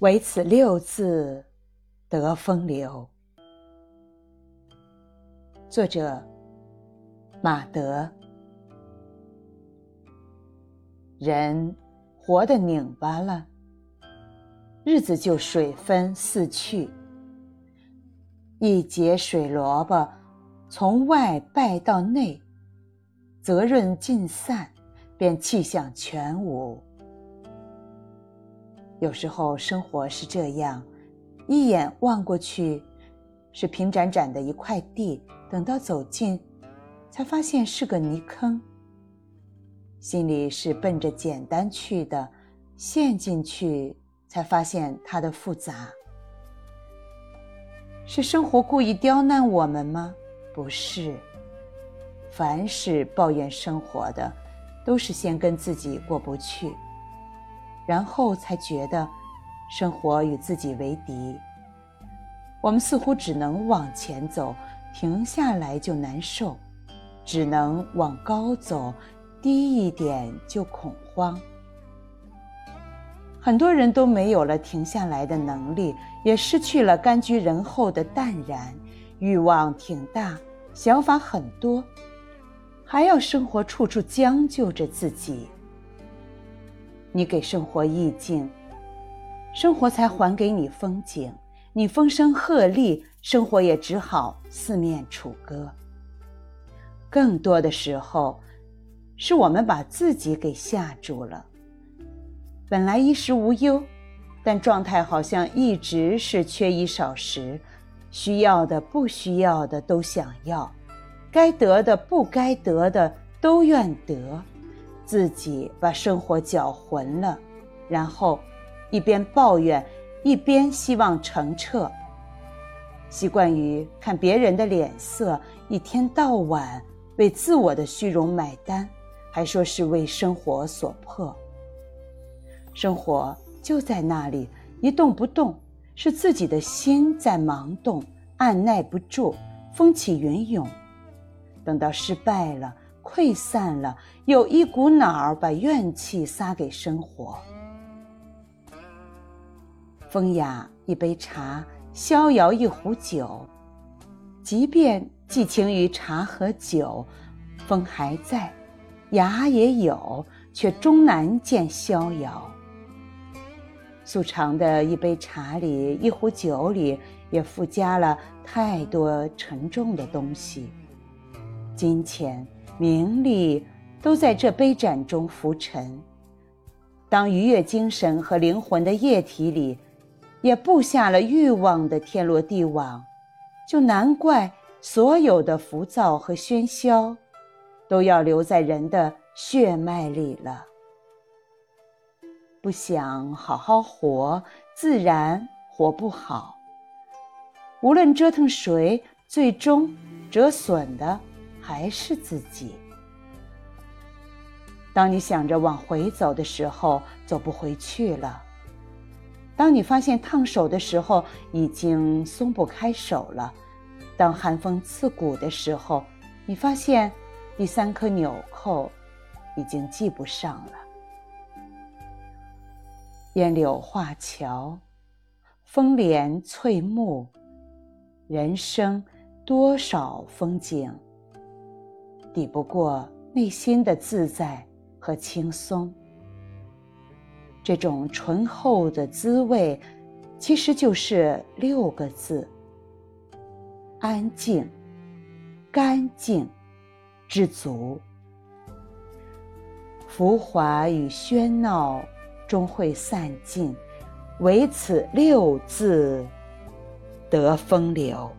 唯此六字得风流。作者：马德。人活得拧巴了，日子就水分四去。一节水萝卜，从外败到内，责任尽散，便气象全无。有时候生活是这样，一眼望过去，是平展展的一块地，等到走近，才发现是个泥坑。心里是奔着简单去的，陷进去，才发现它的复杂。是生活故意刁难我们吗？不是。凡是抱怨生活的，都是先跟自己过不去。然后才觉得，生活与自己为敌。我们似乎只能往前走，停下来就难受；只能往高走，低一点就恐慌。很多人都没有了停下来的能力，也失去了甘居人后的淡然。欲望挺大，想法很多，还要生活处处将就着自己。你给生活意境，生活才还给你风景；你风声鹤唳，生活也只好四面楚歌。更多的时候，是我们把自己给吓住了。本来衣食无忧，但状态好像一直是缺衣少食，需要的、不需要的都想要，该得的、不该得的都愿得。自己把生活搅浑了，然后一边抱怨，一边希望澄澈。习惯于看别人的脸色，一天到晚为自我的虚荣买单，还说是为生活所迫。生活就在那里一动不动，是自己的心在忙动，按耐不住，风起云涌。等到失败了。溃散了，有一股脑儿把怨气撒给生活。风雅一杯茶，逍遥一壶酒。即便寄情于茶和酒，风还在，雅也有，却终难见逍遥。素常的一杯茶里，一壶酒里，也附加了太多沉重的东西，金钱。名利都在这杯盏中浮沉。当愉悦精神和灵魂的液体里，也布下了欲望的天罗地网，就难怪所有的浮躁和喧嚣，都要留在人的血脉里了。不想好好活，自然活不好。无论折腾谁，最终折损的。还是自己。当你想着往回走的时候，走不回去了；当你发现烫手的时候，已经松不开手了；当寒风刺骨的时候，你发现第三颗纽扣已经系不上了。烟柳画桥，风帘翠幕，人生多少风景。抵不过内心的自在和轻松，这种醇厚的滋味，其实就是六个字：安静、干净、知足。浮华与喧闹终会散尽，唯此六字得风流。